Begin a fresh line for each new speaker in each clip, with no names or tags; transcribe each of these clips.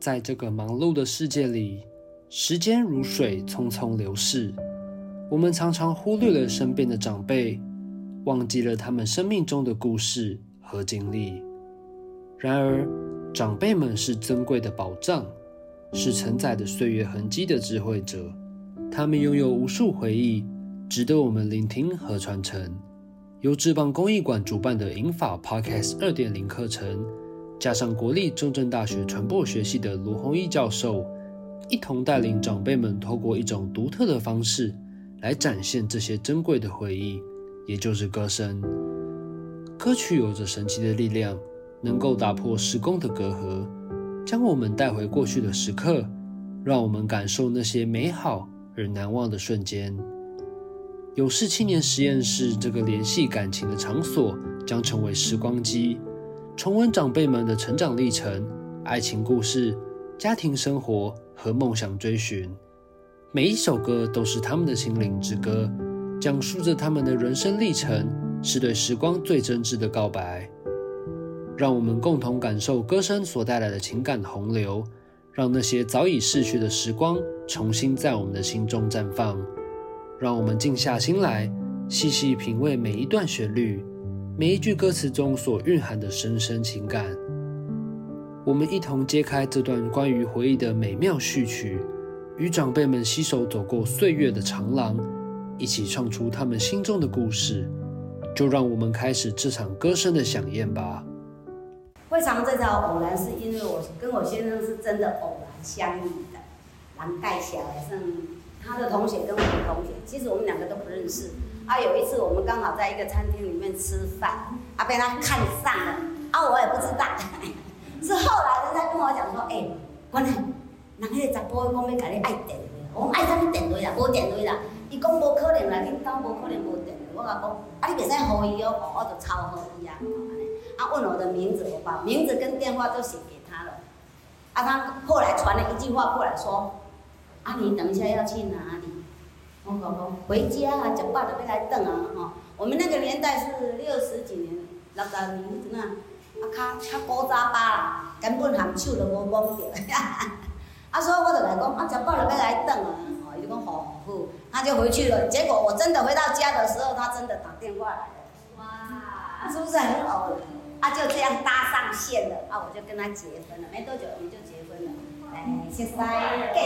在这个忙碌的世界里，时间如水匆匆流逝，我们常常忽略了身边的长辈，忘记了他们生命中的故事和经历。然而，长辈们是珍贵的宝藏，是承载着岁月痕迹的智慧者，他们拥有无数回忆，值得我们聆听和传承。由智邦公益馆主办的银法 Podcast 二点零课程，加上国立中正大学传播学系的卢宏义教授，一同带领长辈们，透过一种独特的方式来展现这些珍贵的回忆，也就是歌声。歌曲有着神奇的力量，能够打破时空的隔阂，将我们带回过去的时刻，让我们感受那些美好而难忘的瞬间。有事青年实验室这个联系感情的场所，将成为时光机，重温长辈们的成长历程、爱情故事、家庭生活和梦想追寻。每一首歌都是他们的心灵之歌，讲述着他们的人生历程，是对时光最真挚的告白。让我们共同感受歌声所带来的情感洪流，让那些早已逝去的时光重新在我们的心中绽放。让我们静下心来，细细品味每一段旋律，每一句歌词中所蕴含的深深情感。我们一同揭开这段关于回忆的美妙序曲，与长辈们携手走过岁月的长廊，一起唱出他们心中的故事。就让我们开始这场歌声的响宴吧。
会唱这条偶然，是因为我跟我先生是真的偶然相遇的，人介绍的，算他的同学跟我的同学，其实我们两个都不认识。啊，有一次我们刚好在一个餐厅里面吃饭，啊，被他看上了，啊，我也不知道，是后来人家跟我讲说，哎，关键，人迄个查甫讲要甲你爱电话，我爱啥物电话啦，无电话啦，伊讲无可能啦，恁兜无可能无电话，我甲讲，啊，你袂使互伊哦，我就抄互伊啊，啊，问我的名字，我把名字跟电话都写给他了，啊，他后来传了一句话过来说。啊，你等一下要去哪里？我讲讲回家啊，食饱就要来等啊，吼！我们那个年代是六十几年，六十年迄阵啊，啊，较较古早吧啦，根本含手都无摸着，啊，所以我就来讲，啊，食饱了要来等啊，哦，伊就讲好，好，他就回去了。结果我真的回到家的时候，他真的打电话来了，哇，是不是很偶然？啊，就这样搭上线了，啊，我就跟他结婚了，没多久我们就结婚了。哎，熟悉过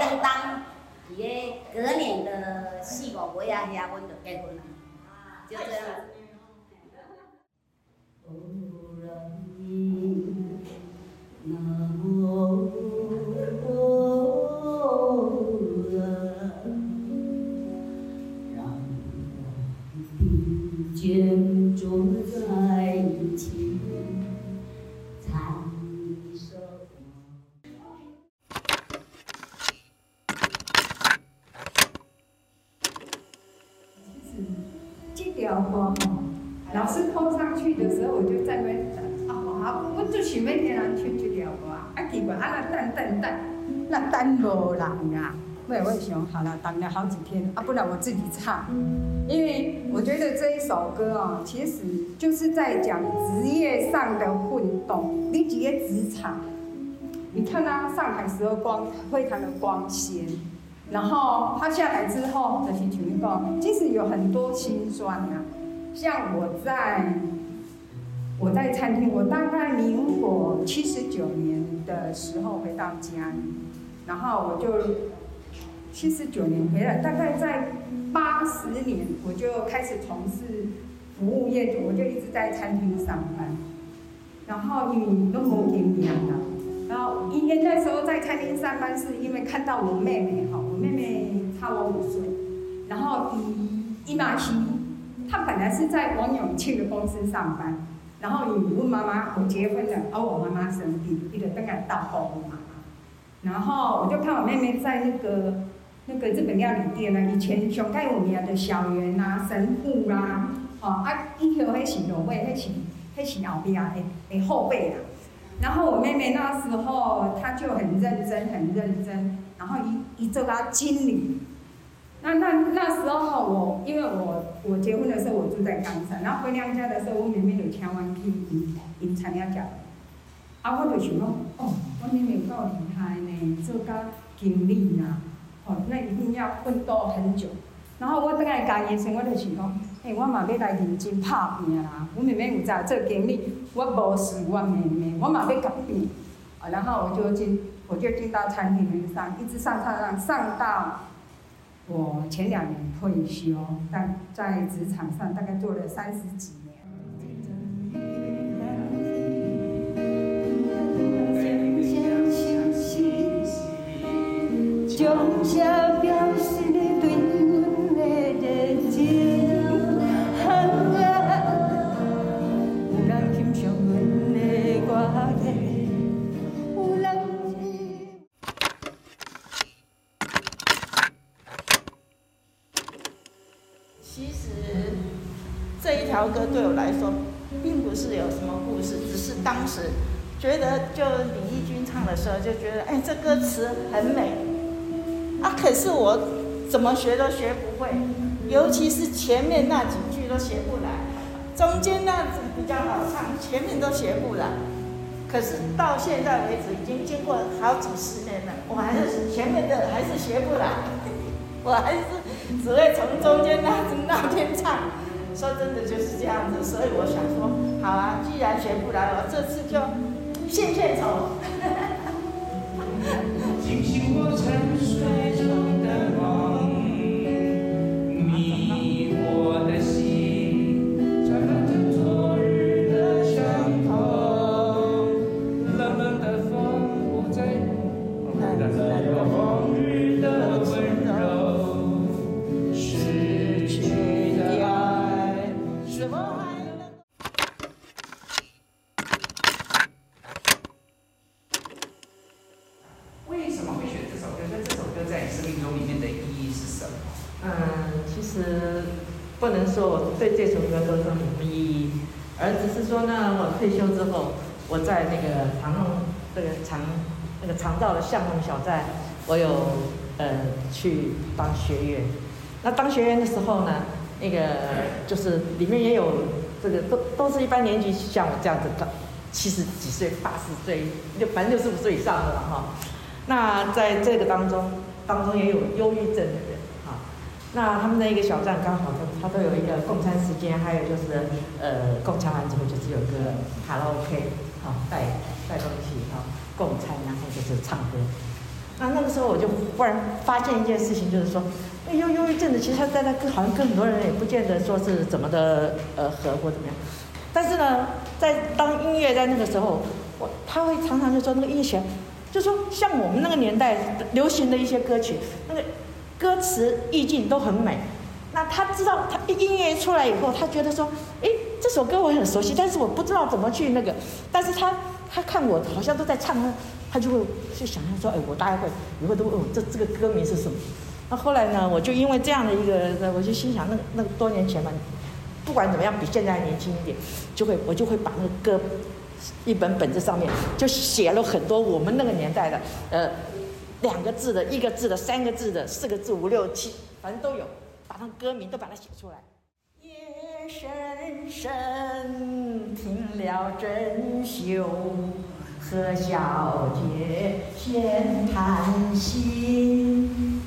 当当，伊个隔年的四五月啊，遐阮就结婚了，就这样。
老师碰上去的时候，我就在那边等。啊，好，我就想要听人唱这条歌啊。啊，奇怪，啊那等等等，那等无人啊。我我想，好了，等了好几天，啊，不然我自己唱。因为我觉得这一首歌哦，其实就是在讲职业上的混动。你几个职场，你看他上海时候光非常的光鲜，然后他下来之后的情况，其实有很多心酸呐。像我在，我在餐厅，我大概民国七十九年的时候回到家，然后我就七十九年回来，大概在八十年我就开始从事服务业，我就一直在餐厅上班，然后因为都没经验了，然后一天那时候在餐厅上班，是因为看到我妹妹哈，妹妹差我五岁，然后一一马西。他本来是在王永庆的公司上班，然后你问妈妈，我结婚了，而我妈妈生病，一个登来到报我妈妈。然后我就看我妹妹在那个那个日本料理店呢，以前上盖有名的小圆啊、神户啦，哦啊，一条迄是卤味，迄是迄是后边的的后背啦。然后我妹妹那时候她就很认真，很认真，然后一一做到经理。那那那时候我，因为我我结婚的时候我住在冈山，然后回娘家的时候，我妹妹就请我去因因参加家，啊，我就想讲，哦，我妹妹够厉害呢，做甲经理呐，哦，那一定要奋斗很久。然后我等下家己时，我就想讲，诶，我嘛要来认真拍拼啦。我妹妹有在做经理，我无事，我妹妹，我嘛要搞拼。啊，然后我就进，我就进到餐厅里面上，一直上上上上到我前两年退休，但在职场上大概做了三十几年。
对
我来说，并不是有什么故事，只是当时觉得，就李翊君唱的时候，就觉得，哎，这歌词很美。啊，可是我怎么学都学不会，尤其是前面那几句都学不来，中间那比较好唱，前面都学不来。可是到现在为止，已经经过好几十年了，我还是前面的还是学不来，我还是只会从中间那那边唱。说真的就是这样子，所以我想说，好啊，既然学不来，我这次就献献丑。退休之后，我在那个长弄这个长那个长道的巷弄小站，我有呃去当学员。那当学员的时候呢，那个就是里面也有这个都都是一般年纪像我这样子的，七十几岁、八十岁、六反正六十五岁以上的了哈。那在这个当中，当中也有忧郁症的人，那他们那一个小站刚好它它都有一个共餐时间，还有就是呃共餐完之后就是有个卡拉 OK，好带带东西哈共餐，然后就是唱歌。那那个时候我就忽然发现一件事情，就是说，那忧忧郁症的其实他在那跟好像跟很多人也不见得说是怎么的呃合或怎么样，但是呢，在当音乐在那个时候，我他会常常就说那个音乐。就说像我们那个年代流行的一些歌曲，那个歌词意境都很美。那他知道，他音乐出来以后，他觉得说，哎，这首歌我很熟悉，但是我不知道怎么去那个。但是他他看我好像都在唱，他就会去想象说，哎，我大概会以后都问我这这个歌名是什么。那后来呢，我就因为这样的一个，我就心想，那那多年前嘛，不管怎么样，比现在年轻一点，就会我就会把那个歌。一本本子上面就写了很多我们那个年代的，呃，两个字的、一个字的、三个字的、四个字、五六七，反正都有，把它歌名都把它写出来。夜深深，听了珍馐，和小姐闲谈心，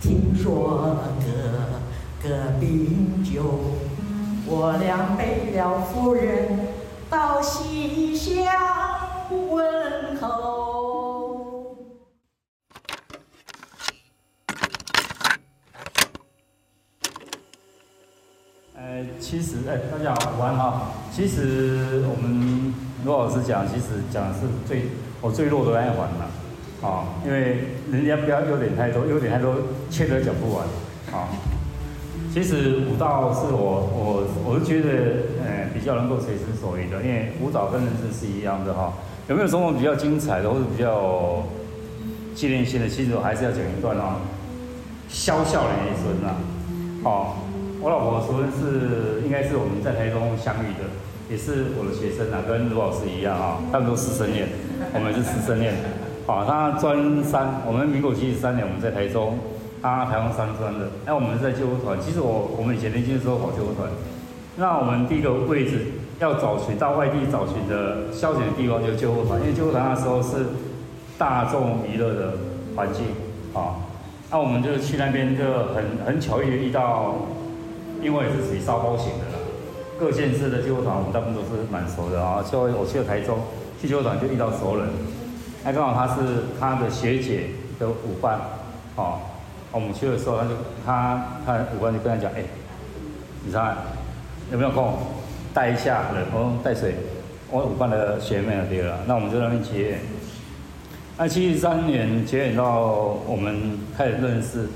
听说哥哥病久，我俩背了夫人。到西厢问候。
呃，其实，哎，大家好，午安哈。其实我们罗老师讲，其实讲的是最我最弱的那一环了，啊，因为人家不要优点太多，优点太多，缺德讲不完，啊。其实舞蹈是我我我是觉得，呃，比较能够随心所欲的，因为舞蹈跟人生是一样的哈。有没有什么比较精彩的或者比较纪念性的？其实我还是要讲一段哦。肖笑的一孙啊，哦，我老婆昨天是应该是我们在台中相遇的，也是我的学生啊，跟卢老师一样啊，他们都师生恋，我们是师生恋。好，他专三，我们民国七十三年我们在台中。他台湾三专的，那我们在救护团。其实我我们以前年轻的时候跑救护团，那我们第一个位置要找寻到外地找寻的消遣的地方就是救护团，因为救护团那时候是大众娱乐的环境啊。那我们就去那边就很很巧遇遇到，因为是属于烧包型的啦，各县市的救护团我们大部分都是蛮熟的啊。就我去了台中，去救护团就遇到熟人，那刚好他是他的学姐的舞伴，哦，我们去的时候他就他他舞伴就跟他讲，哎，你看有没有空带一下人，我带谁？我舞伴的学妹对了，那我们就在那边结缘。那七十三年结缘到我们开始认识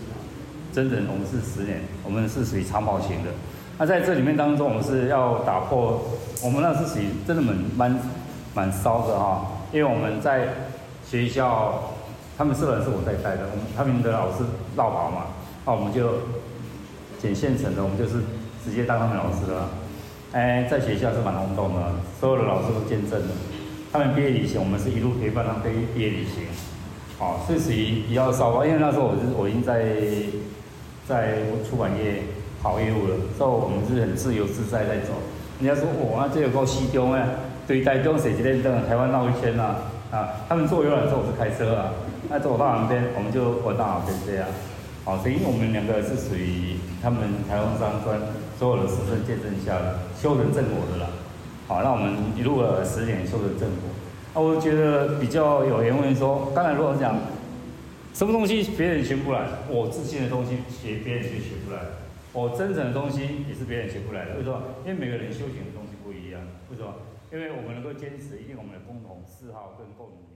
真人，我们是十年，我们是属于长跑型的。那在这里面当中，我们是要打破，我们那是属于真的蛮蛮蛮骚的哈，因为我们在学校，他们社团是我在带的，我们他们的老师绕跑嘛，那我们就捡现成的，我们就是直接当他们老师了。哎，在学校是蛮轰动的，所有的老师都见证了。他们毕业旅行，我们是一路陪伴他们毕业旅行，哦，是属于比较少吧，因为那时候我是我已经在在出版业跑业务了，所以我们是很自由自在在走。人家说哇，这有够西中哎，对台中谁几天登台湾绕一圈呐？啊，他们坐游览车，我是开车啊，那走到旁边，我们就玩到旁边这样。哦，所以我们两个是属于他们台湾商专所有的师生见证下的修成正果的啦。好，那我们一路了十年，修成正果。那我觉得比较有缘分说，刚才如果讲什么东西别人学不来，我自信的东西学别人就学不来，我真诚的东西也是别人学不来的。为什么？因为每个人修行的东西不一样。为什么？因为我们能够坚持，一定我们的共同嗜好跟共同。